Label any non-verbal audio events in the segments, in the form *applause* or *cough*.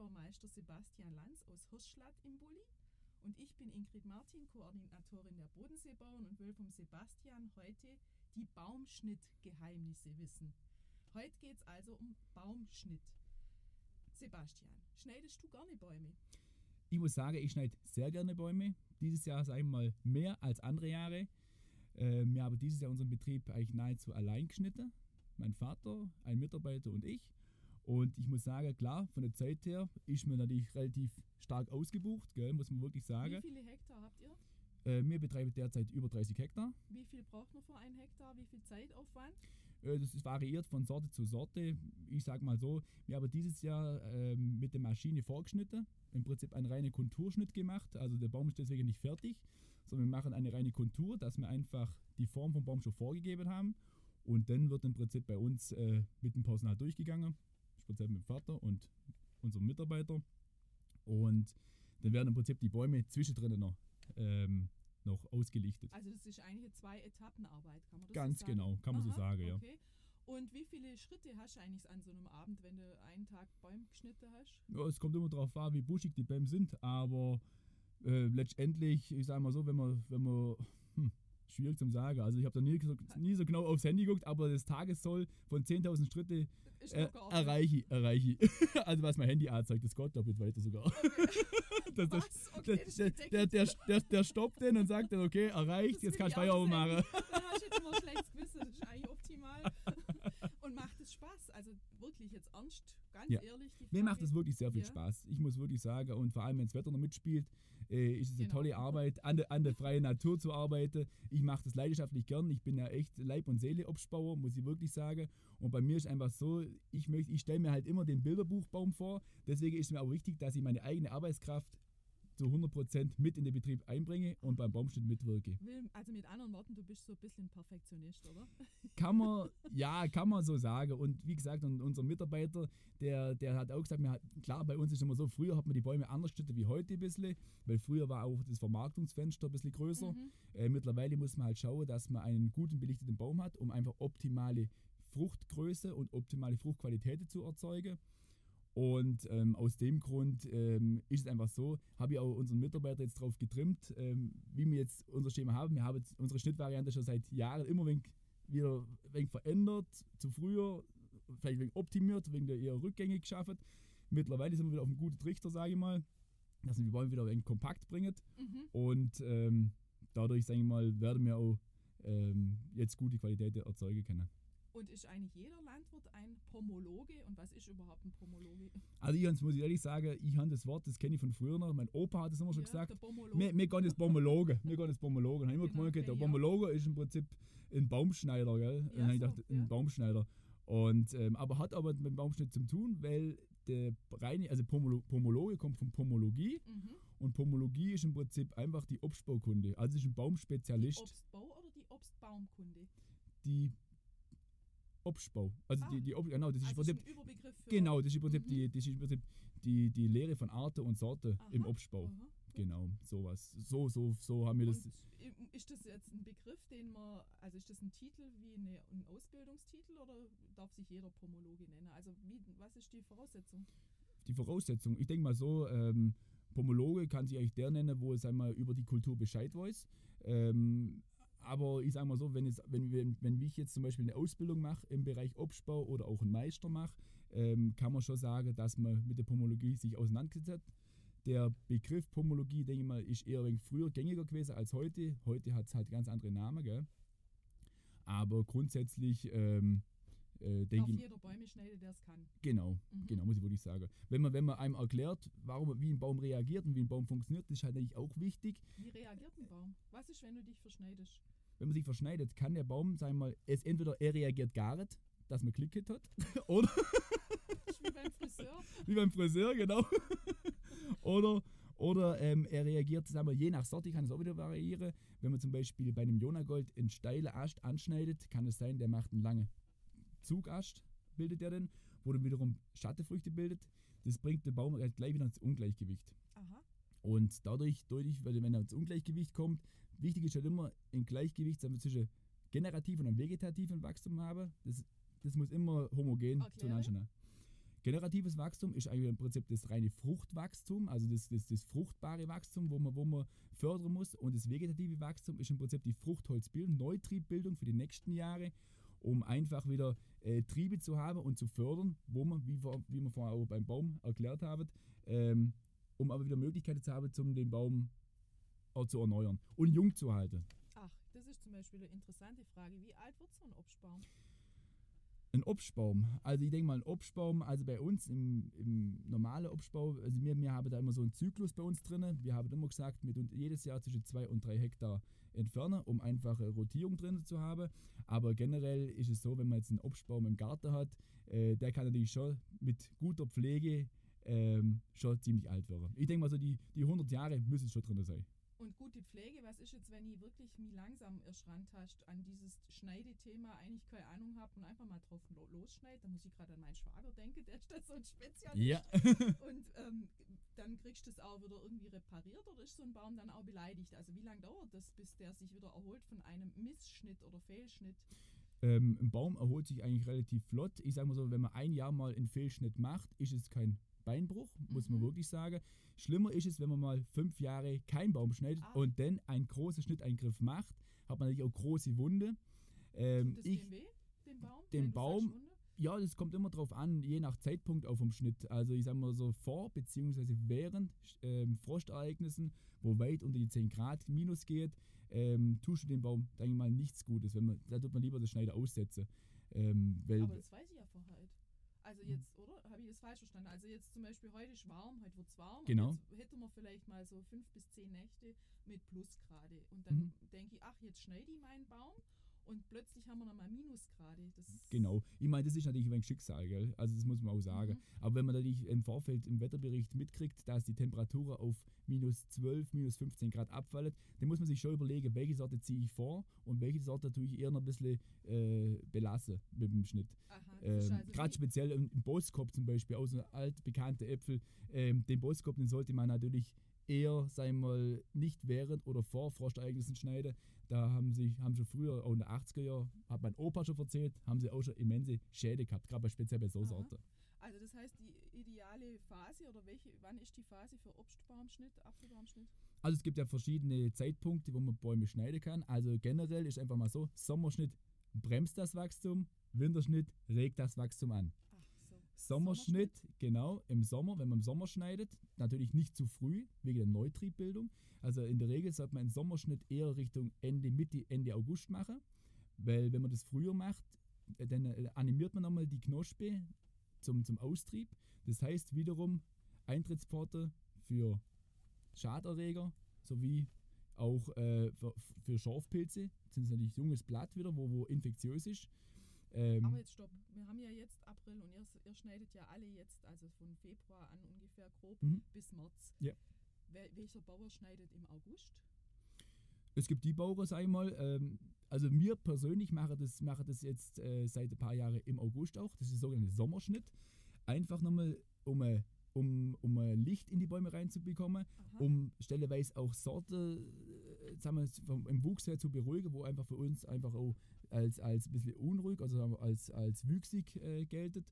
mir Obstbaumeister Sebastian Lanz aus Hirschschlatt im Bulli und ich bin Ingrid Martin, Koordinatorin der Bodenseebauern und will vom Sebastian heute die Baumschnittgeheimnisse wissen. Heute geht es also um Baumschnitt. Sebastian, schneidest du gerne Bäume? Ich muss sagen, ich schneide sehr gerne Bäume. Dieses Jahr, sagen wir mal, mehr als andere Jahre. Äh, wir haben dieses Jahr unseren Betrieb eigentlich nahezu allein geschnitten. Mein Vater, ein Mitarbeiter und ich. Und ich muss sagen, klar, von der Zeit her ist mir natürlich relativ stark ausgebucht, gell, muss man wirklich sagen. Wie viele Hektar habt ihr? Äh, wir betreiben derzeit über 30 Hektar. Wie viel braucht man für einen Hektar? Wie viel Zeitaufwand? Äh, das ist variiert von Sorte zu Sorte. Ich sage mal so, wir haben dieses Jahr äh, mit der Maschine vorgeschnitten. Im Prinzip einen reinen Konturschnitt gemacht. Also der Baum ist deswegen nicht fertig, sondern wir machen eine reine Kontur, dass wir einfach die Form vom Baum schon vorgegeben haben. Und dann wird im Prinzip bei uns äh, mit dem Personal durchgegangen, speziell mit dem Vater und unserem Mitarbeiter. Und dann werden im Prinzip die Bäume zwischendrin noch ähm, noch ausgelichtet. Also das ist eigentlich eine Zwei-Etappenarbeit, kann man das Ganz so sagen? genau, kann man so Aha, sagen, ja. Okay. Und wie viele Schritte hast du eigentlich an so einem Abend, wenn du einen Tag Bäume geschnitten hast? Ja, es kommt immer darauf an, wie buschig die Bäume sind, aber äh, letztendlich, ich sage mal so, wenn man, wenn man schwierig zum sagen. Also ich habe da nie, so- nie so genau aufs Handy geguckt, aber das Tagessoll von 10.000 Schritte äh, erreiche ich, erreiche ich. *laughs* also was mein Handy anzeigt, das geht doppelt weiter sogar. *laughs* das, das? Okay, der, der, der, der, stoppt den und sagt dann, okay, erreicht, Das jetzt du ich Feierabend machen. sehen. Dann hast du jetzt immer ein schlechtes Gewissen, das ist eigentlich optimal. Und macht es Spaß? Also wirklich jetzt ernst, ganz Ja. ehrlich. Mir macht es wirklich sehr viel Ja. Spaß. Ich muss wirklich sagen, und vor allem, wenn das Wetter noch mitspielt, äh, ist es eine Genau. tolle Arbeit, an der, an der freien Natur zu arbeiten. Ich mache das leidenschaftlich gern. Ich bin ja echt Leib- und Seele-Obstbauer, muss ich wirklich sagen. Und bei mir ist einfach so, ich, möchte- ich stelle mir halt immer den Bilderbuchbaum vor. Deswegen ist mir auch wichtig, dass ich meine eigene Arbeitskraft zu 100% mit in den Betrieb einbringe und beim Baumschnitt mitwirke. Also mit anderen Worten, du bist so ein bisschen Perfektionist, oder? Kann man, *laughs* ja, kann man so sagen. Und wie gesagt, und unser Mitarbeiter, der, der hat auch gesagt, hat, klar, bei uns ist immer so, früher hat man die Bäume anders geschnitten wie heute ein bisschen, weil früher war auch das Vermarktungsfenster ein bisschen größer. Äh, mittlerweile muss man halt schauen, dass man einen guten belichteten Baum hat, um einfach optimale Fruchtgröße und optimale Fruchtqualität zu erzeugen. Und ähm, aus dem Grund ähm, ist es einfach so, habe ich auch unseren Mitarbeiter jetzt drauf getrimmt, ähm, wie wir jetzt unser Schema haben. Wir haben jetzt unsere Schnittvariante schon seit Jahren immer ein wieder ein wenig verändert, zu früher, vielleicht wenig optimiert, wegen der eher rückgängig geschaffen. Mittlerweile sind wir wieder auf einem guten Trichter, sage ich mal, dass wir die Bäume wieder ein wenig kompakt bringen. Und ähm, dadurch, sage ich mal, werden wir auch ähm, jetzt gute Qualität erzeugen können. Und ist eigentlich jeder Landwirt ein Pomologe? Und was ist überhaupt ein Pomologe? Also ich muss ich ehrlich sagen, ich habe das Wort, das kenne ich von früher noch. Mein Opa hat es immer schon Ja, gesagt. der Pomologe. Wir, wir gehen jetzt Pomologe. Wir gehen jetzt Pomologe. Und ich habe immer Genau, gemeint, der. Pomologe ist im Prinzip ein Baumschneider, gell? Ja, dann habe ich so, gedacht, ja. ein Baumschneider. Und, ähm, aber hat aber mit dem Baumschnitt zu tun, weil der reine, also Pomolo, Pomologe kommt von Pomologie Mhm. und Pomologie ist im Prinzip einfach die Obstbaukunde. Also ist ein Die Baumspezialist, Obstbau oder die Obstbaumkunde? die Obstbau. Also Ah. die, die Ob genau, das ist im Also ein Überbegriff für... Genau, das ist im Prinzip, Mhm. die, das ist im die, die Lehre von Arten und Sorte im Obstbau. aha. Genau, sowas. So, so, so haben wir das. Und ist das jetzt ein Begriff, den man, also ist das ein Titel wie eine, ein Ausbildungstitel oder darf sich jeder Pomologe nennen? Also wie, was ist die Voraussetzung? Die Voraussetzung, ich denke mal so, ähm, Pomologe kann sich eigentlich der nennen, wo es einmal über die Kultur Bescheid weiß. Ähm, aber ich sage mal so, wenn, es, wenn, wenn, wenn ich jetzt zum Beispiel eine Ausbildung mache im Bereich Obstbau oder auch einen Meister mache, ähm, kann man schon sagen, dass man mit der Pomologie sich auseinandergesetzt hat. Der Begriff Pomologie, denke ich mal, ist eher ein früher gängiger gewesen als heute. Heute hat es halt ganz andere Namen, gell? Aber grundsätzlich ähm, äh, denke ich, jeder Bäume schneiden, der es kann. Genau, Mhm. genau, muss ich wirklich sagen. Wenn man, wenn man einem erklärt, warum, wie ein Baum reagiert und wie ein Baum funktioniert, das ist halt eigentlich auch wichtig. Wie reagiert ein Baum? Was ist, wenn du dich verschneidest? Wenn man sich verschneidet, kann der Baum, sagen wir mal, es entweder er reagiert gar nicht, dass man Klicket hat, *laughs* oder Das ist wie beim Friseur. *laughs* wie beim Friseur, genau. *laughs* oder oder ähm, er reagiert, sagen wir, je nach Sorte kann es auch wieder variieren. Wenn man zum Beispiel bei einem Jonagold einen steilen Ast anschneidet, kann es sein, der macht einen langen Zugast, bildet er dann, wo dann wiederum Schattenfrüchte bildet. Das bringt den Baum halt gleich wieder ins Ungleichgewicht. Aha. Und dadurch, dadurch, weil wenn er ins Ungleichgewicht kommt, wichtig ist halt immer ein Gleichgewicht zwischen generativen und vegetativen Wachstum haben. Das, das muss immer homogen zueinander sein. Generatives Wachstum ist eigentlich im Prinzip das reine Fruchtwachstum, also das, das, das fruchtbare Wachstum, wo man, wo man fördern muss. Und das vegetative Wachstum ist im Prinzip die Fruchtholzbildung, Neutriebbildung für die nächsten Jahre, um einfach wieder äh, Triebe zu haben und zu fördern, wo man, wie, vor, wie wir vorher auch beim Baum erklärt haben, ähm, um aber wieder Möglichkeiten zu haben, um den Baum auch zu erneuern und jung zu halten. Ach, das ist zum Beispiel eine interessante Frage. Wie alt wird so ein Obstbaum? Ein Obstbaum, also ich denke mal, ein Obstbaum, also bei uns im, im normalen Obstbau, also wir, wir haben da immer so einen Zyklus bei uns drin. Wir haben immer gesagt, mit uns jedes Jahr zwischen zwei und drei Hektar entfernen, um einfach eine Rotierung drin zu haben. Aber generell ist es so, wenn man jetzt einen Obstbaum im Garten hat, äh, der kann natürlich schon mit guter Pflege ähm, schon ziemlich alt werden. Ich denke mal so, die, die 100 Jahre müssen schon drin sein. Und gute Pflege, was ist jetzt, wenn ich wirklich mich langsam erst rantascht an dieses Schneidethema, eigentlich keine Ahnung habe und einfach mal drauf lo- losschneid? Da muss ich gerade an meinen Schwager denken, der ist da so ein Spezialist. Ja. *laughs* Und ähm, dann kriegst du das auch wieder irgendwie repariert oder ist so ein Baum dann auch beleidigt? Also wie lange dauert das, bis der sich wieder erholt von einem Missschnitt oder Fehlschnitt? Ähm, ein Baum erholt sich eigentlich relativ flott. Ich sage mal so, wenn man ein Jahr mal einen Fehlschnitt macht, ist es kein Beinbruch, muss man Mhm. wirklich sagen. Schlimmer ist es, wenn man mal fünf Jahre keinen Baum schneidet Ah. und dann einen großen Schnitteingriff macht, hat man natürlich auch große Wunde. Ähm, das ich, weh, dem Baum? den Baum- ja, das kommt immer drauf an, je nach Zeitpunkt auf dem Schnitt. Also ich sage mal so vor bzw. während ähm, Frostereignissen, wo weit unter die 10 Grad minus geht, ähm, tust du dem Baum, denke ich mal, nichts Gutes. Wenn man, da tut man lieber das Schneider aussetzen. Ähm, weil Aber das weiß ich ja vorher nicht. Also jetzt, oder? Habe ich das falsch verstanden? Also jetzt zum Beispiel heute ist warm, heute wird es warm. Genau. Jetzt hätten wir vielleicht mal so fünf bis zehn Nächte mit Plusgrade. Und dann Mhm. denke ich, ach, jetzt schneide ich meinen Baum. Und plötzlich haben wir nochmal Minusgrade. Das Genau. Ich meine, das ist natürlich ein wenig Schicksal, gell? Also das muss man auch sagen. Mhm. Aber wenn man natürlich im Vorfeld im Wetterbericht mitkriegt, dass die Temperatur auf minus 12, minus 15 Grad abfällt, dann muss man sich schon überlegen, welche Sorte ziehe ich vor und welche Sorte tue ich eher noch ein bisschen äh, belassen mit dem Schnitt. Ähm, also Gerade speziell im, im Boskop zum Beispiel, aus so altbekannte Äpfel, ähm, den Boskop, den sollte man natürlich eher, wir mal, nicht während oder vor Frostereignissen schneiden. Da haben sich, haben schon früher, auch in den 80er Jahren, hat mein Opa schon erzählt, haben sie auch schon immense Schäden gehabt, gerade bei speziell bei so. Sorten. Also das heißt, die ideale Phase oder welche, wann ist die Phase für Obstbaumschnitt, Apfelbaumschnitt? Also es gibt ja verschiedene Zeitpunkte, wo man Bäume schneiden kann. Also generell ist einfach mal so, Sommerschnitt bremst das Wachstum, Winterschnitt regt das Wachstum an. Ach so. Sommerschnitt, genau, im Sommer, wenn man im Sommer schneidet, natürlich nicht zu früh, wegen der Neutriebbildung. Also in der Regel sollte man einen Sommerschnitt eher Richtung Ende, Mitte, Ende August machen, weil wenn man das früher macht, äh, dann äh, animiert man nochmal die Knospe zum, zum Austrieb. Das heißt wiederum Eintrittspforte für Schaderreger sowie auch äh, für, für Schorfpilze. Das sind natürlich junges Blatt wieder, wo, wo infektiös ist. Ähm, Aber jetzt stopp, wir haben ja jetzt April und ihr, ihr schneidet ja alle jetzt, also von Februar an ungefähr grob Mhm. bis März. Ja. Wel welcher Bauer schneidet im August? Es gibt die Bauern, sag ich mal, ähm, also mir persönlich mache das, mache das jetzt äh, seit ein paar Jahren im August auch. Das ist der sogenannte Sommerschnitt. Einfach nochmal, um, äh, um, um äh, Licht in die Bäume reinzubekommen, Aha. um stelleweise auch Sorte äh, sagen wir, vom, im Wuchs her zu beruhigen, wo einfach für uns einfach auch als, als ein bisschen unruhig, also als, als wüchsig äh, geltet.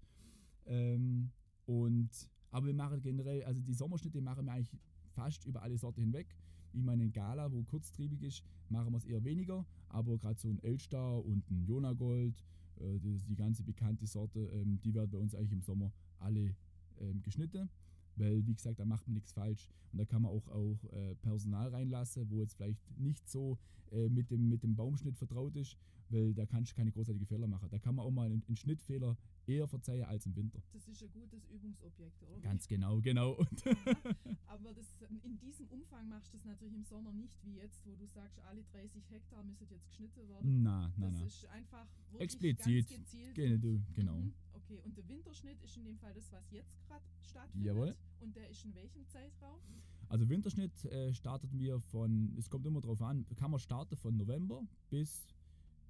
Ähm, und, aber wir machen generell, also die Sommerschnitte machen wir eigentlich fast über alle Sorten hinweg. Ich meine, in Gala, wo kurztriebig ist, machen wir es eher weniger, aber gerade so ein Elstar und ein Jonagold, äh, die, die ganze bekannte Sorte, ähm, die werden bei uns eigentlich im Sommer alle ähm, geschnitten, weil wie gesagt, da macht man nichts falsch und da kann man auch, auch äh, Personal reinlassen, wo jetzt vielleicht nicht so äh, mit, dem, mit dem Baumschnitt vertraut ist, weil da kannst du keine großartigen Fehler machen. Da kann man auch mal einen, einen Schnittfehler eher verzeihen als im Winter. Das ist ein gutes Übungsobjekt, oder? Ganz genau, genau. *laughs* Aber das, in diesem Umfang machst du das natürlich im Sommer nicht wie jetzt, wo du sagst, alle 30 Hektar müssen jetzt geschnitten werden. na, na, das na. ist einfach wirklich Explizit. ganz gezielt. Genau, genau. Mhm. Okay, und der Winterschnitt ist in dem Fall das, was jetzt gerade stattfindet. Jawohl. Und der ist in welchem Zeitraum? Also Winterschnitt äh, startet mir von, es kommt immer drauf an, kann man starten von November bis,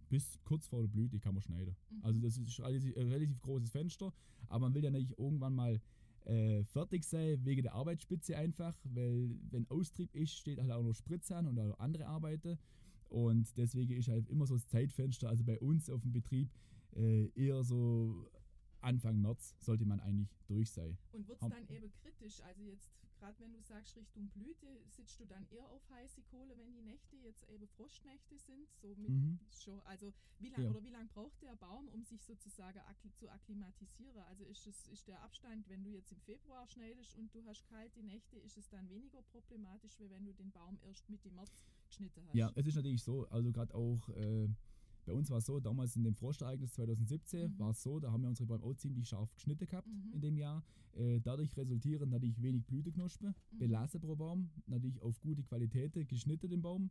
bis kurz vor der Blüte kann man schneiden. Mhm. Also das ist relativ, ein relativ großes Fenster, aber man will ja nicht irgendwann mal äh, fertig sein wegen der Arbeitsspitze einfach, weil wenn Austrieb ist, steht halt auch noch Spritze an und auch andere Arbeiten. Und deswegen ist halt immer so das Zeitfenster, also bei uns auf dem Betrieb, äh, eher so Anfang März sollte man eigentlich durch sein. Und wird es dann eben kritisch? Also jetzt, gerade wenn du sagst Richtung Blüte, sitzt du dann eher auf heiße Kohle, wenn die Nächte jetzt eben Frostnächte sind? So mit Mhm. schon, also wie lange Ja. oder wie braucht der Baum, um sich sozusagen akkli zu akklimatisieren? Also ist es ist der Abstand, wenn du jetzt im Februar schneidest und du hast kalte Nächte, ist es dann weniger problematisch, wie wenn du den Baum erst Mitte März geschnitten hast? Ja, es ist natürlich so, also gerade auch äh, bei uns war es so, damals in dem Frostereignis 2017 Mhm. war es so, da haben wir unsere Bäume auch ziemlich scharf geschnitten gehabt Mhm. in dem Jahr. Äh, dadurch resultieren natürlich wenig Blütenknospen, Mhm. belassen pro Baum, natürlich auf gute Qualität geschnitten den Baum.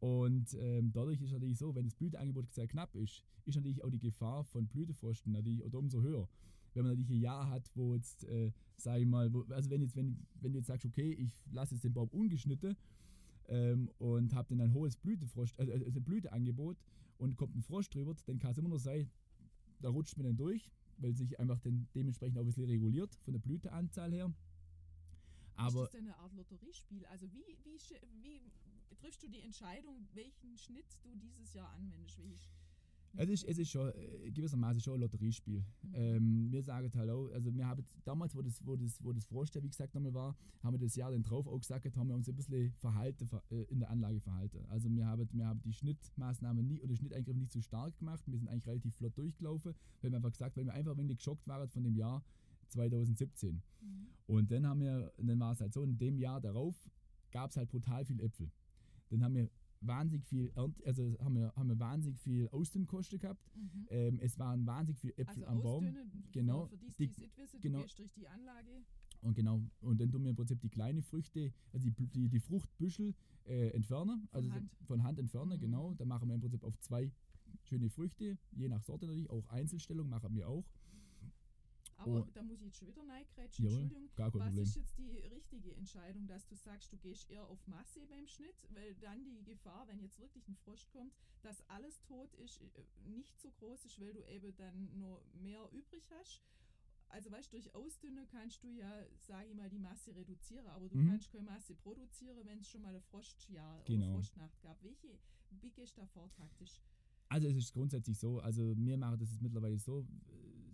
Und ähm, dadurch ist natürlich so, wenn das Blüteangebot sehr knapp ist, ist natürlich auch die Gefahr von Blütefrosten natürlich auch umso höher. Wenn man natürlich ein Jahr hat, wo jetzt, äh, sage ich mal, wo, also wenn jetzt, wenn, wenn du jetzt sagst, okay, ich lasse jetzt den Baum ungeschnitten ähm, und habe dann ein hohes Blütefrost, äh, also ein Blüteangebot und kommt ein Frost drüber, dann kann es immer noch sein, da rutscht man dann durch, weil sich einfach dann dementsprechend auch ein bisschen reguliert von der Blüteanzahl her. Aber ist das denn eine Art Lotteriespiel? Also wie, wie, wie triffst du die Entscheidung, welchen Schnitt du dieses Jahr anwendest? Welche Es ist, es ist schon äh, gewissermaßen schon ein Lotteriespiel. Mhm. Ähm, wir sagen halt auch, also wir haben damals, wo das, wo das, wo das Frost, wie gesagt, nochmal war, haben wir das Jahr dann drauf auch gesagt, haben wir uns ein bisschen verhalten, ver- äh, in der Anlage verhalten. Also wir haben, wir haben die Schnittmaßnahmen nie oder Schnitteingriffe nicht so stark gemacht. Wir sind eigentlich relativ flott durchgelaufen, weil wir einfach gesagt, weil wir einfach ein wenig geschockt waren von dem Jahr 2017. Mhm. Und dann haben wir, dann war es halt so, in dem Jahr darauf gab es halt brutal viel Äpfel. Dann haben wir wahnsinnig viel Ernte, also haben wir, haben wir wahnsinnig viel Ausdünnkosten gehabt. Mhm. Ähm, es waren wahnsinnig viele Äpfel Also am Baum. genau, für, die, die- die es nicht wissen, genau. du gehst durch die Anlage. Und genau, und dann tun wir im Prinzip die kleinen Früchte, also die, die, die Fruchtbüschel äh, entfernen, also Hand. von Hand entfernen, Mhm. genau. Da machen wir im Prinzip auf zwei schöne Früchte, je nach Sorte natürlich, auch Einzelstellung machen wir auch. Aber Oh. da muss ich jetzt schon wieder reingrätschen, Jawohl, Entschuldigung. gar kein Was Problem. ist jetzt die richtige Entscheidung, dass du sagst, du gehst eher auf Masse beim Schnitt, weil dann die Gefahr, wenn jetzt wirklich ein Frost kommt, dass alles tot ist, äh, nicht so groß ist, weil du eben dann nur mehr übrig hast. Also weißt du, durch Ausdünnen kannst du ja, sage ich mal, die Masse reduzieren, aber du Mhm. kannst keine Masse produzieren, wenn es schon mal ein Frostjahr Genau. oder Frostnacht gab. Welche, wie gehst du da vor taktisch? Also es ist grundsätzlich so, also wir machen das jetzt mittlerweile so,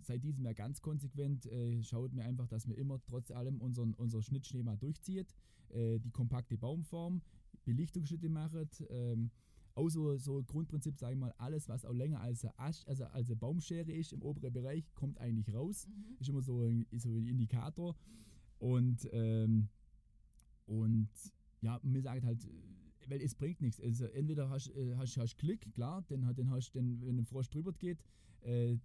seit diesem Jahr ganz konsequent, äh, schaut mir einfach, dass wir immer trotz allem unseren, unser Schnittschema durchzieht, äh, die kompakte Baumform, Belichtungsschnitte machen, ähm, auch so, Grundprinzip, sage ich mal, alles, was auch länger als eine, Asch, also als eine Baumschere ist im oberen Bereich, kommt eigentlich raus. Mhm. Ist immer so ein, so ein Indikator. Und, ähm, und ja, mir sagt halt, äh, weil es bringt nichts. Also entweder hast du hast, hast Klick, klar, dann hast du, den, wenn ein Frosch drüber geht, äh,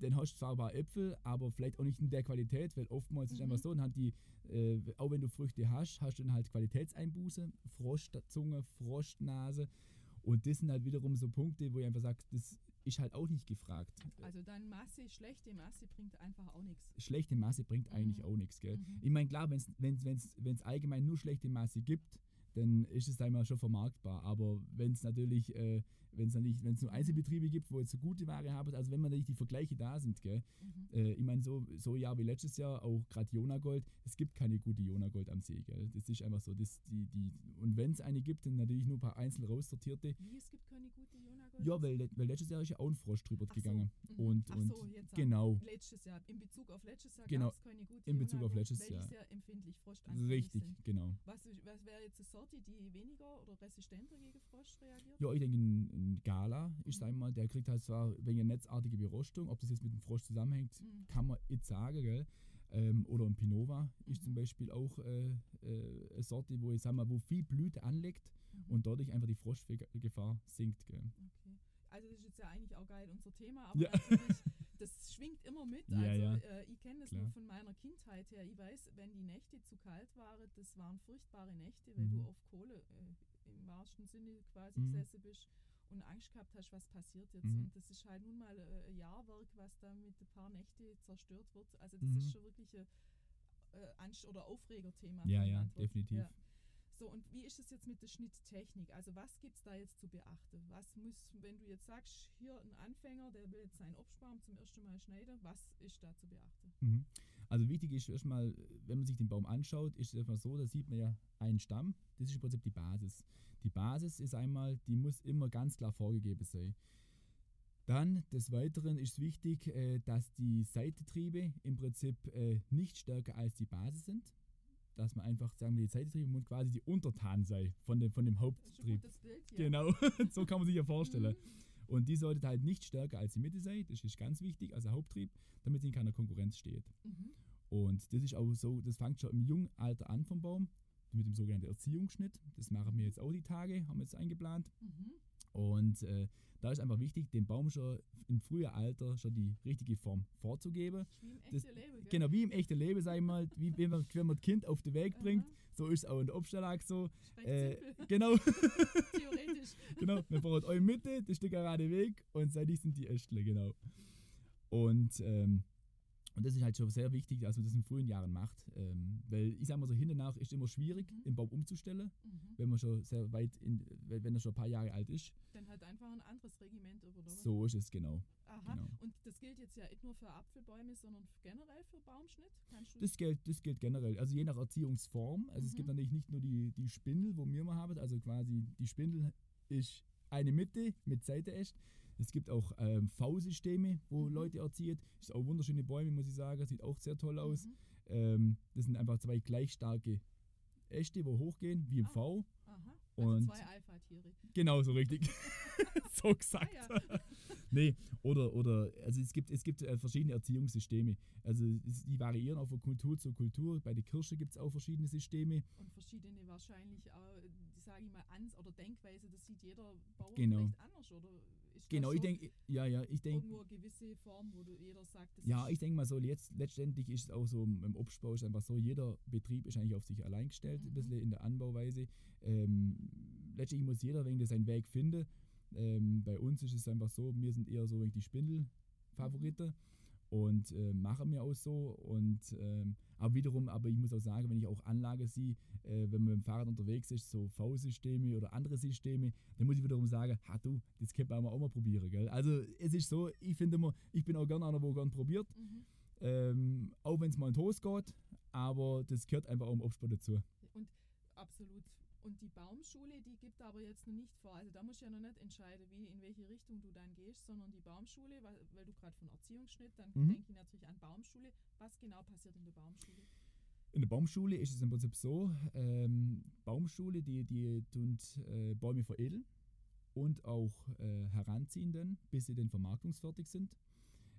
dann hast du zwar ein paar Äpfel, aber vielleicht auch nicht in der Qualität, weil oftmals ist Mhm. einfach so, dann hat die, äh, auch wenn du Früchte hast, hast du dann halt Qualitätseinbuße, Froschzunge, Froschnase. Und das sind halt wiederum so Punkte, wo ich einfach sage, das ist halt auch nicht gefragt. Also dann Masse, schlechte Masse bringt einfach auch nichts. schlechte Masse bringt eigentlich Mhm. auch nichts, gell? Mhm. Ich meine, klar, wenn es allgemein nur schlechte Masse gibt, dann ist es einmal schon vermarktbar. Aber wenn es natürlich, äh, wenn es natürlich, wenn es nur Einzelbetriebe gibt, wo jetzt so gute Ware haben, also wenn man natürlich die Vergleiche da sind, gell? Mhm. Äh, ich meine, so, so Jahr wie letztes Jahr, auch gerade Jonagold, es gibt keine gute Jonagold am See, gell? Das ist einfach so, das, die, die, und wenn es eine gibt, dann natürlich nur ein paar einzeln raussortierte. Wie, es gibt keine? Ja, weil, weil letztes Jahr ist ja auch ein Frosch drüber Ach so, gegangen. mhm. Und, Ach und so, jetzt genau. Letztes Jahr, in Bezug auf letztes Jahr Genau, gab es keine gute in Bezug auf letztes Jahr. sehr empfindlich frostanfällig Richtig, sind. genau. Was, ist- was wäre jetzt eine Sorte, die weniger oder resistenter gegen Frost reagiert? Ja, ich denke, ein, Gala ist Mhm. einmal, der kriegt halt zwar wegen einer netzartige Berostung, ob das jetzt mit dem Frosch zusammenhängt, Mhm. kann man nicht sagen, gell? Ähm, oder ein Pinova ist Mhm. zum Beispiel auch äh, äh, eine Sorte, wo ich sag mal, wo viel Blüte anlegt Mhm. und dadurch einfach die Frostgefahr sinkt. Gell? Okay. Also das ist jetzt ja eigentlich auch geil unser Thema, aber Ja. natürlich, das schwingt immer mit. Ja, also ja. Äh, ich kenne das nur Klar. von meiner Kindheit her. Ich weiß, wenn die Nächte zu kalt waren, das waren furchtbare Nächte, weil du Mhm. auf Kohle äh, im wahrsten Sinne quasi Mhm. gesessen bist und Angst gehabt hast, was passiert jetzt. Mhm. Und das ist halt nun mal äh, ein Jahrwerk, was da mit ein paar Nächte zerstört wird. Also das Mhm. ist schon wirklich ein äh, Angst- oder Aufregerthema. Ja, ja, definitiv. Ja. So, und wie ist es jetzt mit der Schnitttechnik? Also was gibt es da jetzt zu beachten? Was muss, wenn du jetzt sagst, hier ein Anfänger, der will jetzt seinen Obstbaum zum ersten Mal schneiden, was ist da zu beachten? Mhm. Also wichtig ist erstmal, wenn man sich den Baum anschaut, ist es erstmal so, da sieht man ja einen Stamm. Das ist im Prinzip die Basis. Die Basis ist einmal, die muss immer ganz klar vorgegeben sein. Dann des Weiteren ist wichtig, äh, dass die Seitentriebe im Prinzip äh, nicht stärker als die Basis sind. Dass man einfach, sagen wir, die Seitentriebe muss quasi die Untertan sei von dem, von dem Das ist ein Haupttrieb. Bild hier. Genau, *laughs* so kann man sich ja vorstellen. Mhm. Und die sollte halt nicht stärker als die Mitte sein, das ist ganz wichtig, also Haupttrieb, damit sie in keiner Konkurrenz steht. Mhm. Und das ist auch so, das fängt schon im jungen Alter an vom Baum, mit dem sogenannten Erziehungsschnitt. Das machen wir jetzt auch die Tage, haben wir jetzt eingeplant. Mhm. Und äh, da ist einfach wichtig, dem Baum schon im frühen Alter schon die richtige Form vorzugeben. Wie im Das- echten Leben, gell? Genau, wie im echten Leben, sag ich mal, wie wenn man, wenn man ein Kind auf den Weg bringt, Aha. so ist es auch in der Obstellag so. Äh, *laughs* genau, *laughs* theoretisch. genau, wir brauchen eure Mitte, das ist der gerade Weg und seitlich sind die Ästle, genau. Und, ähm, und das ist halt schon sehr wichtig, dass man das in frühen Jahren macht. Ähm, weil ich sag mal so, hinterher ist immer schwierig, Mhm. den Baum umzustellen, Mhm. wenn man schon sehr weit, in, wenn er schon ein paar Jahre alt ist. Dann halt einfach ein anderes Regiment übernommen. So ist es, genau. Aha. genau. Und das gilt jetzt ja nicht nur für Apfelbäume, sondern generell für Baumschnitt? Das gilt, das gilt generell. Also je nach Erziehungsform. Also es Mhm. gibt natürlich nicht nur die, die Spindel, wo wir mal haben. Also quasi die Spindel ist eine Mitte mit Seitenäst. Es gibt auch ähm, V-Systeme, wo Mhm. Leute erziehen. Ist auch wunderschöne Bäume, muss ich sagen. Sieht auch sehr toll aus. Mhm. Ähm, das sind einfach zwei gleich starke Äste, wo hochgehen, wie im Ah. V. Aha. Also Und- zwei Alpha-Tiere. Genau, so richtig. *laughs* so gesagt. Ah, ja. *laughs* Nee, oder, oder, also es gibt, es gibt äh, verschiedene Erziehungssysteme. Also es, die variieren auch von Kultur zu Kultur. Bei der Kirsche gibt es auch verschiedene Systeme. Und verschiedene wahrscheinlich auch, sage ich mal, Ans- oder Denkweise, das sieht jeder Bauer Genau. vielleicht anders, oder? Ist Genau, ich denke, ja, ja, ich denke, Irgendwo eine gewisse Form, wo du jeder sagt, das ja, ist ich denke mal so, jetzt, letztendlich ist es auch so im Obstbau ist einfach so, jeder Betrieb ist eigentlich auf sich allein gestellt, ein Mhm. bisschen in der Anbauweise. Ähm, letztendlich muss jeder wegen seinen Weg finden. Ähm, bei uns ist es einfach so, wir sind eher so wegen die Spindel-Favoriten und äh, machen wir auch so. Und ähm, aber wiederum, aber ich muss auch sagen, wenn ich auch Anlage sehe, äh, wenn man mit dem Fahrrad unterwegs ist, so V-Systeme oder andere Systeme, dann muss ich wiederum sagen, ha du, das könnte man auch mal probieren, gell? Also es ist so, ich finde immer, ich bin auch gerne einer, wo gern probiert, Mhm. ähm, auch wenn es mal in die Hose geht, aber das gehört einfach auch im Obstbau dazu. Und absolut. Und die Baumschule, die gibt aber jetzt noch nicht vor. Also da musst du ja noch nicht entscheiden, wie, in welche Richtung du dann gehst, sondern die Baumschule, weil, weil du gerade von Erziehungsschnitt, dann Mhm. denke ich natürlich an Baumschule. Was genau passiert in der Baumschule? In der Baumschule ist es im Prinzip so, ähm, Baumschule, die, die tun äh, Bäume veredeln und auch äh, heranziehen dann, bis sie dann vermarktungsfertig sind.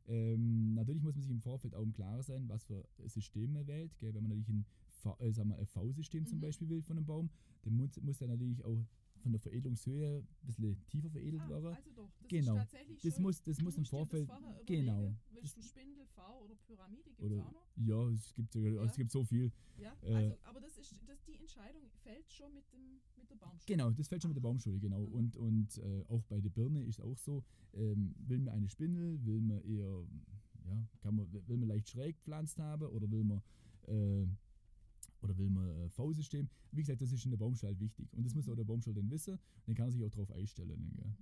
Ähm, natürlich muss man sich im Vorfeld auch im Klaren sein, was für System man wählt. Gell? Wenn man natürlich ein, äh, V-System zum Mhm. Beispiel will von einem Baum, dann muss, muss der natürlich auch von der Veredelungshöhe ein bisschen tiefer veredelt Ah, werden. also doch, das Genau. ist tatsächlich Das muss, das muss im Vorfeld. genau. Willst du Spindel, V oder Pyramide? Gibt es auch noch? ja, es gibt, sogar- Ja. es gibt so viel. Ja, äh, also, aber das ist, das, die Entscheidung fällt schon mit, dem, mit der Baumschule. Genau, das fällt schon mit der Baumschule, genau. Mhm. Und, und äh, auch bei der Birne ist es auch so, ähm, will man eine Spindel, will man eher, ja, kann man, will man leicht schräg gepflanzt haben oder will man, äh, oder will man äh, V-System. Wie gesagt, das ist in der Baumschule halt wichtig. Und das muss Mhm. auch der Baumschule dann wissen. Dann kann er sich auch darauf einstellen. Gell?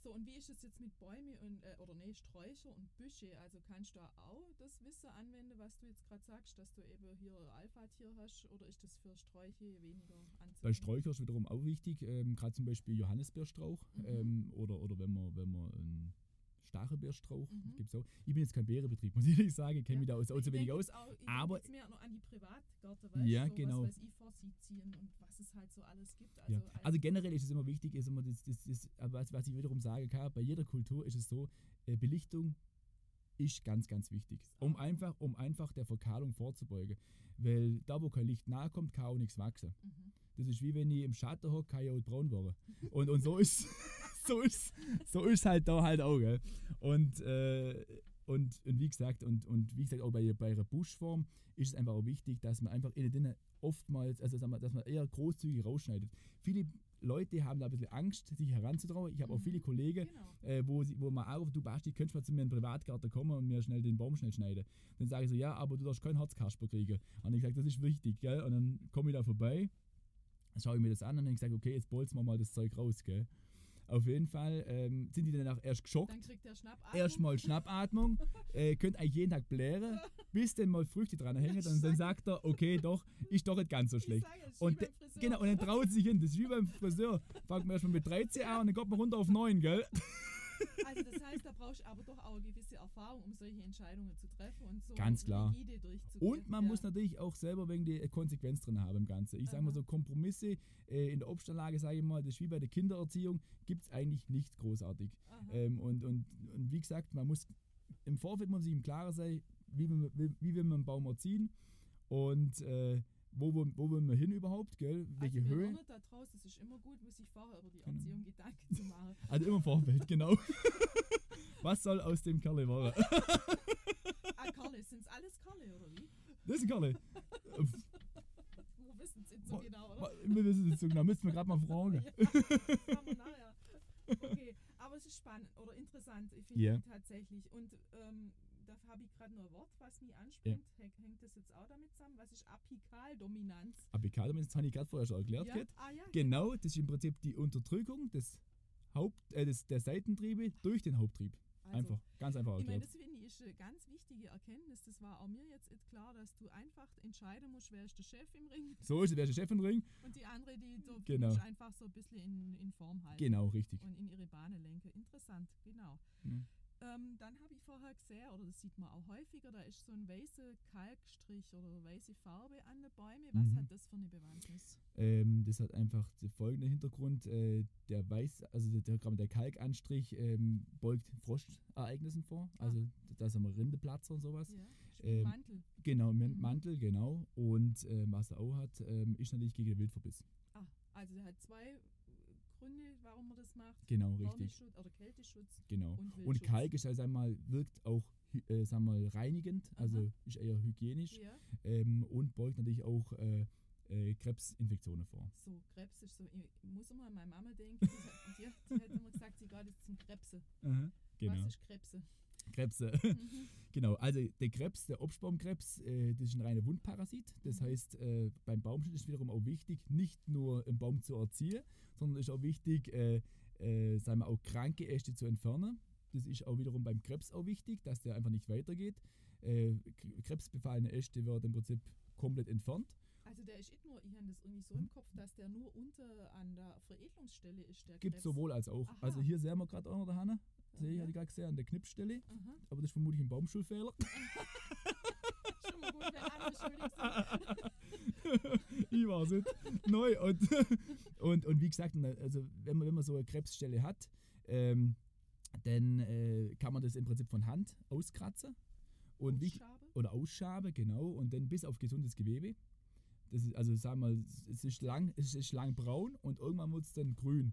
So, und wie ist es jetzt mit Bäume und, äh, oder nee, Sträucher und Büsche? Also kannst du da auch das Wissen anwenden, was du jetzt gerade sagst, dass du eben hier Alpha-Tier hast? Oder ist das für Sträuche weniger anzuwenden? Bei Sträuchern ist wiederum auch wichtig, ähm, gerade zum Beispiel Johannisbeerstrauch Mhm. ähm, oder, oder wenn man, wenn man Stachelbeerstrauch Mhm. gibt's auch. Ich bin jetzt kein Beerenbetrieb, *laughs* muss ich ehrlich sagen, ich kenne Ja. mich da auch so Ich zu wenig aus. Auch, ich aber- jetzt mehr noch an die Privatgärten, weißt Ja, so, genau. Was weiß ich, Vorsizien und was es halt so alles gibt. Also, Ja. als- Also generell ist es immer wichtig, ist immer das, das, das, aber was, was ich wiederum sage kann, bei jeder Kultur ist es so, äh, Belichtung ist ganz, ganz wichtig. Um einfach, um einfach der Verkahlung vorzubeugen. Weil da, wo kein Licht nahe kommt, kann auch nichts wachsen. mhm. Das ist wie wenn ich im Schatten hocke, kann ich auch braun werden. Und, und so *laughs* ist so ist so ist halt da halt auch, gell? Und, äh, und, und wie gesagt, und, und wie gesagt, auch bei, bei einer Buschform ist es einfach auch wichtig, dass man einfach innen drin oftmals, also sagen wir, dass man eher großzügig rausschneidet. Viele Leute haben da ein bisschen Angst, sich heranzutrauen. Ich habe auch Mhm. viele Kollegen, Genau. äh, wo, sie, wo man anruft, du Basti, könntest mal zu mir in den Privatgarten kommen und mir schnell den Baum schnell schneiden. Dann sage ich so, ja, aber du darfst keinen Herzkasper kriegen. Und ich sage, das ist wichtig, gell? Und dann komme ich da vorbei, schaue ich mir das an und dann sage ich, okay, jetzt bolzen wir mal das Zeug raus, gell? Auf jeden Fall ähm, sind die dann auch erst geschockt. Dann kriegt der Schnapp Erstmal Schnappatmung, *laughs* äh, könnt eigentlich jeden Tag blären bis dann mal Früchte dran hängen, dann, dann sagt er, okay, doch, ist doch nicht ganz so schlecht. sag Und. Genau, und dann traut sich hin. Das ist wie beim Friseur. Fangt man erstmal mit 13 an und dann kommt man runter auf 9, gell? Also das heißt, da brauchst du aber doch auch eine gewisse Erfahrung, um solche Entscheidungen zu treffen und so Ganz klar. rigide durchzugehen. Und man ja. muss natürlich auch selber wegen die Konsequenz drin haben im Ganzen. Ich sage mal so, Kompromisse äh, in der Obstanlage, sage ich mal, das ist wie bei der Kindererziehung, gibt es eigentlich nicht großartig. Ähm, und, und, und wie gesagt, man muss im Vorfeld muss man sich im Klaren sein, wie, will man- wie, wie will man einen Baum erziehen und äh, wo, wo, wo will man hin überhaupt, gell? Welche also wir Höhe. da draußen, es ist immer gut, sich vorher über die Genau. Erziehung Gedanken zu machen. *laughs* Also immer im Vorfeld, genau. *laughs* Was soll aus dem Kerle werden? Ah, Karle, sind es alles Karle oder wie? Das ist ein Kerle. *laughs* Wir wissen es nicht so genau, oder? Wir wissen es nicht so genau, müssten wir gerade mal fragen. Ja, das wir nachher. Okay, aber es ist spannend oder interessant, ich finde Ja. tatsächlich. Und ähm, da habe ich gerade noch ein Wort, was mich anspringt. Hängt- Hängt das jetzt auch damit zusammen? Was ist Apikaldominanz? Apikal, das habe ich gerade vorher schon erklärt. Ja? Ah ja, Genau, das ist im Prinzip die Unterdrückung des Haupt, äh, des, der Seitentriebe durch den Haupttrieb. also, Einfach, ganz einfach Ich meine, das finde ich ist eine ganz wichtige Erkenntnis. Das war auch mir jetzt klar, dass du einfach entscheiden musst, wer ist der Chef im Ring So ist es, wer ist der Chef im Ring? und die andere, die du Genau. einfach so ein bisschen in, in Form halten Genau, richtig. und in ihre Bahnen lenken. Interessant, genau. Ja. Ähm, dann habe ich vorher gesehen, oder das sieht man auch häufiger, da ist so ein weißer Kalkstrich oder weiße Farbe an den Bäumen. Was Mhm. hat das für eine Bewandtnis? Ähm, das hat einfach den folgenden Hintergrund. Äh, der Weiß, also der, der, der Kalkanstrich ähm, beugt Frostereignissen vor. Ah. Also da sind wir Rindeplatzer und sowas. Ja, Ähm, Mantel. Genau, Mhm. Mantel, genau. Und ähm, was er auch hat, ähm, ist natürlich gegen den Wildverbiss. Ah, also der hat zwei äh, Gründe, warum man das macht. Genau, richtig. Oder Kälteschutz Genau. und Und. Kalk ist also einmal, wirkt auch äh, sagen wir mal, reinigend, also Aha. ist eher hygienisch Ja, ähm, und beugt natürlich auch äh, äh, Krebsinfektionen vor. so, Krebs ist so, ich muss immer an meine Mama denken, die, hat- die, die hat immer gesagt, sie geht jetzt zum Krebse. Genau. Was ist Krebse? Krebse. Mhm. *laughs* genau, also der Krebs, der Obstbaumkrebs, äh, das ist ein reiner Wundparasit. Das Mhm. heißt, äh, beim Baumschnitt ist wiederum auch wichtig, nicht nur einen Baum zu erziehen, sondern ist auch wichtig, äh, äh, sagen wir auch kranke Äste zu entfernen. Das ist auch wiederum beim Krebs auch wichtig, dass der einfach nicht weitergeht. Äh, krebsbefallene Äste werden im Prinzip komplett entfernt. Also der ist nicht nur, ich habe das irgendwie so im Kopf, dass der nur unter an der Veredelungsstelle ist, der Gibt sowohl als auch. Aha. Also hier sehen wir gerade auch noch der Hanne. Sehe ich, hatte ich gerade gesehen, an der Knipsstelle. Aha. Aber das ist vermutlich ein Baumschulfehler. *laughs* Schon mal gut, wenn alle schuldig sind. *laughs* ich war nicht. Neu. Und, *laughs* und, und wie gesagt, also wenn man, wenn man so eine Krebsstelle hat, ähm, dann äh, kann man das im Prinzip von Hand auskratzen. Und Ausschabe. oder ausschaben, genau, und dann bis auf gesundes Gewebe. Das ist, also sagen wir mal, es ist lang, es ist lang braun und irgendwann wird es dann grün.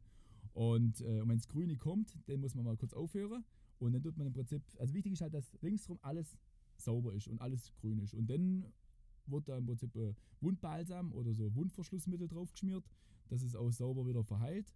Und, äh, und wenn es grüne kommt, dann muss man mal kurz aufhören und dann tut man im Prinzip, also wichtig ist halt, dass ringsrum alles sauber ist und alles grün ist. Und dann wird da im Prinzip äh, Wundbalsam oder so Wundverschlussmittel draufgeschmiert, dass es auch sauber wieder verheilt.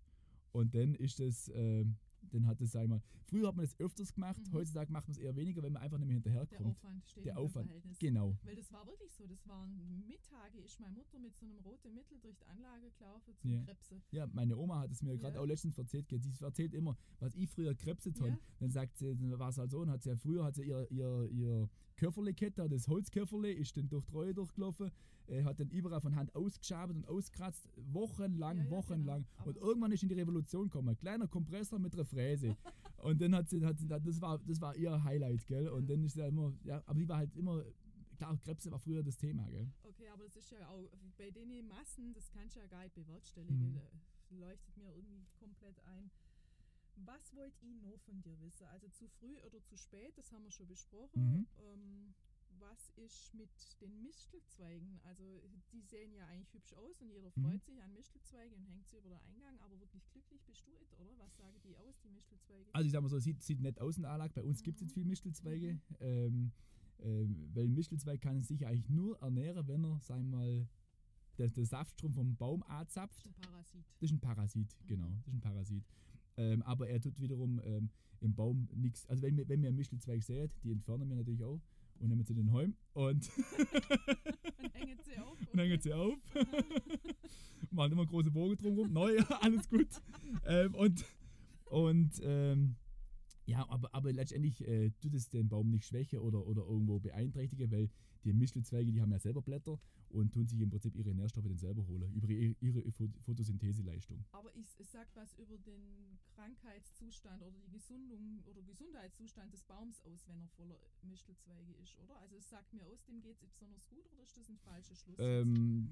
Und dann ist das, äh, dann hat es, sag ich mal, früher hat man das öfters gemacht, Mhm. heutzutage macht man es eher weniger, wenn man einfach nicht mehr Der hinterherkommt. Aufwand steht Der Aufwand, Verhältnis. Genau. Weil das war wirklich so, das waren Mittage, ist meine Mutter mit so einem roten Mittel durch die Anlage gelaufen zum Ja. Krebse. Ja, meine Oma hat es mir gerade Ja. auch letztens erzählt. Sie erzählt immer, was ich früher Krebse ton. Ja. Dann sagt sie, dann war es halt so, und hat sie ja früher hat sie ihr, ihr, ihr Köfferle gehabt, das Holzköfferle, ist dann durch die Reue durchgelaufen, äh, hat dann überall von Hand ausgeschabt und auskratzt, wochenlang, Ja, ja, wochenlang. genau. Und irgendwann ist in die Revolution gekommen, ein kleiner Kompressor mit einer Fräse. *laughs* und dann hat sie, hat sie das, war, das war ihr Highlight, gell? Und Ja. dann ist sie immer, ja, aber die war halt immer, klar, Krebse war früher das Thema, gell? Okay, aber das ist ja auch bei den Massen, das kannst du ja gar nicht bewerkstelligen. Mhm. Das leuchtet mir irgendwie komplett ein. Was wollt ihr noch von dir wissen? Also zu früh oder zu spät, das haben wir schon besprochen. Mhm. Ähm, was ist mit den Mistelzweigen? Also die sehen ja eigentlich hübsch aus und jeder Mhm. freut sich an Mistelzweige und hängt sie über den Eingang, aber wirklich glücklich bist du nicht, oder? Was sagen die aus, die Mistelzweige? Also ich sag mal so, sieht, sieht nett aus in der Anlage. Bei uns gibt es Mhm. jetzt viel Mischtelzweige. Ähm, ähm, weil ein Mischtelzweig kann sich eigentlich nur ernähren, wenn er, sagen wir mal, der, der Saftstrom vom Baum anzapft. Ein Parasit. Das ist ein Parasit, genau. Das ist ein Parasit. Ähm, aber er tut wiederum ähm, im Baum nichts. Also wenn wenn wir einen Mischtelzweig sehen, die entfernen wir natürlich auch und nehmen sie den Heim und, Und hängen sie auf. *laughs* und hängen sie auf. *laughs* Machen immer große Bogen drumherum. Neu, *laughs* alles gut. ähm, und und ähm, Ja, aber, aber letztendlich äh, tut es den Baum nicht schwächer oder, oder irgendwo beeinträchtigen, weil die Mischelzweige, die haben ja selber Blätter und tun sich im Prinzip ihre Nährstoffe dann selber holen, über ihre, ihre Pho- Photosyntheseleistung. Aber es, es sagt was über den Krankheitszustand oder die Gesundung oder Gesundheitszustand des Baums aus, wenn er voller Mischelzweige ist, oder? Also es sagt mir aus, dem geht es besonders gut oder ist das ein falscher Schluss? Ähm,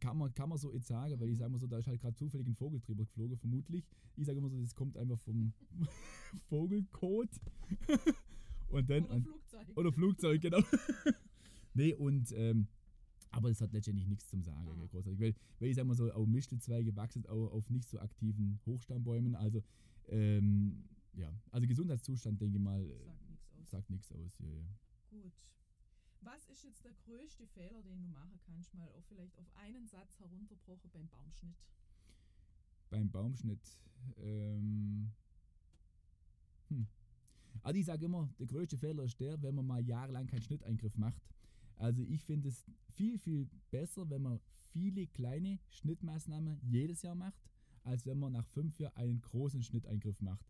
kann, man, kann man so jetzt sagen, weil ich Mhm. sage mal so, da ist halt gerade zufällig ein Vogel drüber geflogen, vermutlich. Ich sage immer so, das kommt einfach vom *laughs* Vogelkot. *laughs* und dann, oder Flugzeug. Oder Flugzeug, genau. *laughs* nee, und ähm, aber es hat letztendlich nichts zum Sagen, gell, großartig. Weil, weil ich sag mal so, auch Mischelzweige wachsen auch auf nicht so aktiven Hochstammbäumen. Also, ähm, ja, also Gesundheitszustand, denke ich mal, äh, sagt nichts aus. sagt nichts aus. Ja, ja. Gut. Was ist jetzt der größte Fehler, den du machen kannst, mal auch vielleicht auf einen Satz herunterbrochen beim Baumschnitt? Beim Baumschnitt. Ähm, hm. Also ich sage immer, der größte Fehler ist der, wenn man mal jahrelang keinen Schnitteingriff macht. Also ich finde es viel, viel besser, wenn man viele kleine Schnittmaßnahmen jedes Jahr macht, als wenn man nach fünf Jahren einen großen Schnitteingriff macht.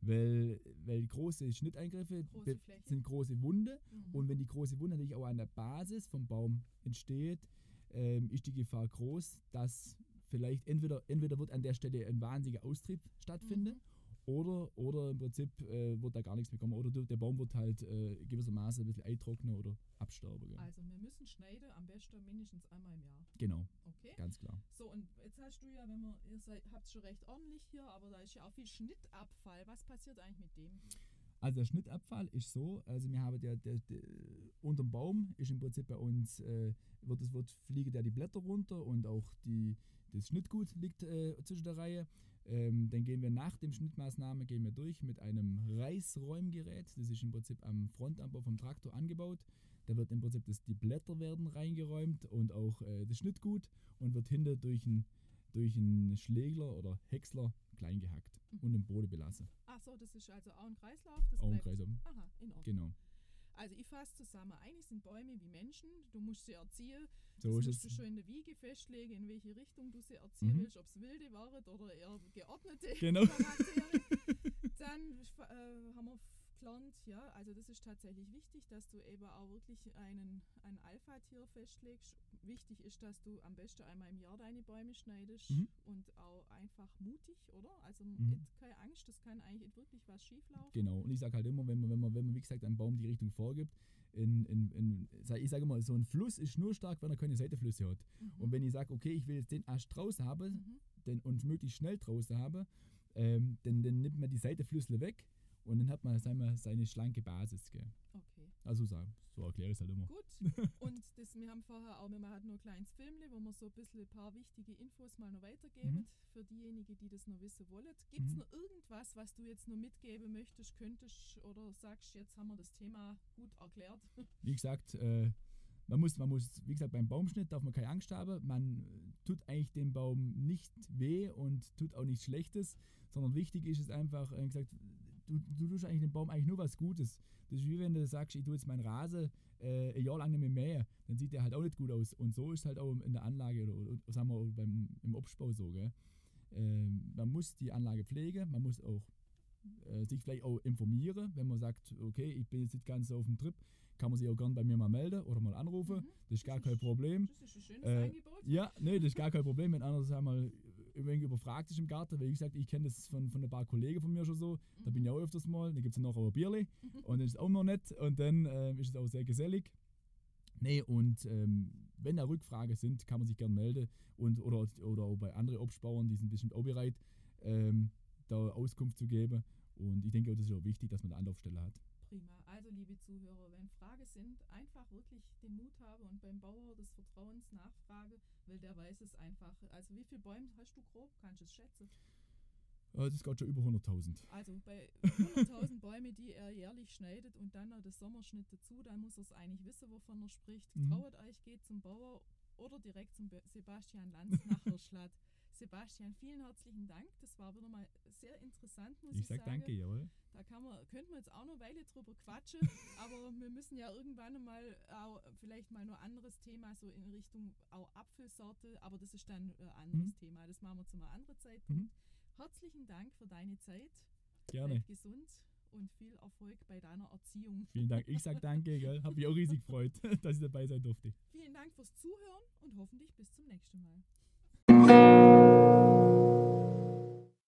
Weil, weil große Schnitteingriffe Große sind große Wunde Mhm. und wenn die große Wunde natürlich auch an der Basis vom Baum entsteht, ähm, ist die Gefahr groß, dass vielleicht entweder, entweder wird an der Stelle ein wahnsinniger Austrieb stattfinden Mhm. Oder, oder im Prinzip äh, wird da gar nichts mehr kommen. Oder der Baum wird halt äh, gewissermaßen ein bisschen eintrocknen oder absterben. Gell? Also wir müssen schneiden, am besten mindestens einmal im Jahr. Genau, Okay? ganz klar. So, und jetzt hast du ja, wenn man, ihr seid, habt schon recht ordentlich hier, aber da ist ja auch viel Schnittabfall. Was passiert eigentlich mit dem? Also der Schnittabfall ist so, also wir haben der, der, der unterm Baum ist im Prinzip bei uns, äh, wird, es wird fliegen da die Blätter runter und auch die, das Schnittgut liegt äh, zwischen der Reihe. Ähm, dann gehen wir nach dem Schnittmaßnahme gehen wir durch mit einem Reißräumgerät. Das ist im Prinzip am Frontanbau vom Traktor angebaut. Da wird im Prinzip das, die Blätter werden reingeräumt und auch äh, das Schnittgut und wird hinter durch einen durch einen Schlägler oder Häcksler klein gehackt Mhm. und im Boden belassen. Ach so, das ist also auch ein Kreislauf. Das Auch ein bleibt- Kreis. Aha, in Ordnung. Genau. Also ich fasse zusammen, eigentlich sind Bäume wie Menschen, du musst sie erziehen, So das ist musst du schon in der Wiege festlegen, in welche Richtung du sie erziehen Mhm. willst, ob es wilde waren oder eher geordnete Genau. *laughs* Dann äh, haben wir gelernt, ja, also das ist tatsächlich wichtig, dass du eben auch wirklich einen, ein Alpha-Tier festlegst. Wichtig ist, dass du am besten einmal im Jahr deine Bäume schneidest Mhm. und auch einfach mutig, oder? Also Mhm. keine Angst, das kann eigentlich wirklich was schieflaufen. Genau. Und ich sage halt immer, wenn man, wenn man, wenn man, wie gesagt, einem Baum die Richtung vorgibt, in, in, in, ich sage immer, so ein Fluss ist nur stark, wenn er keine Seitenflüsse hat. Mhm. Und wenn ich sage, okay, ich will jetzt den Ast draußen haben mhm. den, und möglichst schnell draußen haben, ähm, dann, dann nimmt man die Seitenflüsse weg und dann hat man seine, seine schlanke Basis. Gell? Okay. Also so, so erkläre ich es halt immer. Gut. *laughs* Und das, wir haben vorher auch, wir machen nur ein kleines Filmle, wo wir so ein bisschen ein paar wichtige Infos mal noch weitergeben Mhm. für diejenigen, die das noch wissen wollen. Gibt es Mhm. noch irgendwas, was du jetzt noch mitgeben möchtest, könntest oder sagst, jetzt haben wir das Thema gut erklärt? *laughs* Wie gesagt, äh, man muss, man muss, wie gesagt, beim Baumschnitt darf man keine Angst haben. Man tut eigentlich dem Baum nicht weh und tut auch nichts Schlechtes, sondern wichtig ist es einfach, äh, gesagt, du, du tust eigentlich dem Baum eigentlich nur was Gutes. Das ist wie wenn du sagst, ich tue jetzt meinen Rasen äh, ein Jahr lang nicht mehr mähen, dann sieht der halt auch nicht gut aus. Und so ist es halt auch in der Anlage oder, oder sagen wir beim, im Obstbau so. Gell? Ähm, man muss die Anlage pflegen, man muss auch äh, sich vielleicht auch informieren, wenn man sagt, okay, ich bin jetzt nicht ganz so auf dem Trip, kann man sich auch gern bei mir mal melden oder mal anrufen. Mhm. Das ist gar Das kein ist- Problem. Das ist ein schönes Äh, Angebot. Ja, nee, das ist gar kein Problem, wenn einer sag wenig überfragt ist im Garten, weil wie gesagt, ich kenne das von, von ein paar Kollegen von mir schon so, da bin ich auch öfters mal, dann gibt es noch ein Bierli. *laughs* Und dann ist es auch noch nett. Und dann ähm, ist es auch sehr gesellig. Nee, und ähm, wenn da Rückfragen sind, kann man sich gern melden. Und oder, oder auch bei anderen Obstbauern, die sind bestimmt auch bereit, ähm, da Auskunft zu geben. Und ich denke auch, das ist auch wichtig, dass man eine Anlaufstelle hat. Prima. Also, liebe Zuhörer, wenn Fragen sind, einfach wirklich den Mut haben und beim Bauer des Vertrauens nachfragen, weil der weiß es einfach. Also, wie viele Bäume hast du grob? Kannst du es schätzen? Äh, das geht schon über 100.000. Also bei 100.000 Bäume, die er jährlich schneidet und dann noch das Sommerschnitt dazu, dann muss er es eigentlich wissen, wovon er spricht. Mhm. Trauert euch, geht zum Bauer oder direkt zum Sebastian Lanz nach *laughs* Hirschlatt. Sebastian, vielen herzlichen Dank. Das war wieder mal sehr interessant, muss ich, Ich sag sagen. danke, jawohl. Da kann man, könnten wir jetzt auch noch eine Weile drüber quatschen, *laughs* aber wir müssen ja irgendwann mal auch vielleicht mal noch anderes Thema, so in Richtung auch Apfelsorte, aber das ist dann ein anderes Mhm. Thema. Das machen wir zu einem anderen Zeitpunkt. Mhm. Herzlichen Dank für deine Zeit. Gerne. Bleib gesund und viel Erfolg bei deiner Erziehung. Vielen Dank. Ich sag danke, *laughs* gell? Hab mich auch riesig gefreut, *laughs* dass ich dabei sein durfte. Vielen Dank fürs Zuhören und hoffentlich bis zum nächsten Mal.